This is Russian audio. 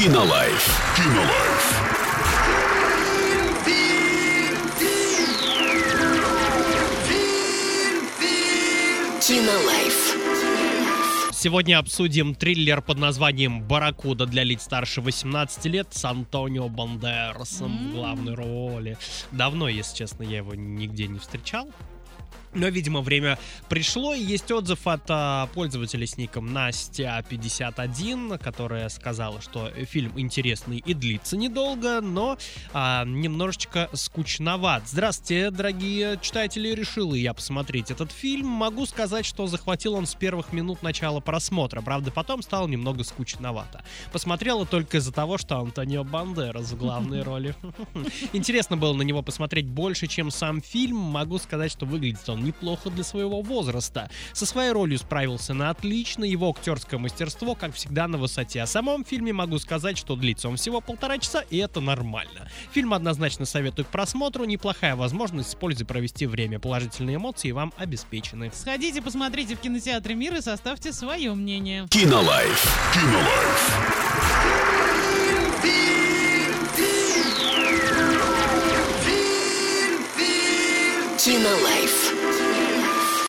Кинолайф. Кинолайф. Кинолайф. Сегодня обсудим триллер под названием «Барракуда» для лиц старше 18 лет с Антонио Бандерасом в главной роли. Давно, если честно, я его нигде не встречал. Но, видимо, время пришло, и есть отзыв от а, пользователя с ником Настя51, которая сказала, что фильм интересный и длится недолго, но а, немножечко скучноват. Здравствуйте, дорогие читатели, решил и я посмотреть этот фильм. Могу сказать, что захватил он с первых минут начала просмотра, правда, потом стало немного скучновато. Посмотрела только из-за того, что Антонио Бандерас в главной роли. Интересно было на него посмотреть больше, чем сам фильм. Могу сказать, что выглядит он неплохо для своего возраста. Со своей ролью справился на отлично, его актерское мастерство, как всегда, на высоте. О самом фильме могу сказать, что длится он всего полтора часа, и это нормально. Фильм однозначно советую к просмотру, неплохая возможность с пользой провести время. Положительные эмоции вам обеспечены. Сходите, посмотрите в кинотеатре «Мир» и составьте свое мнение. Кинолайф. Кинолайф. Кинолайф.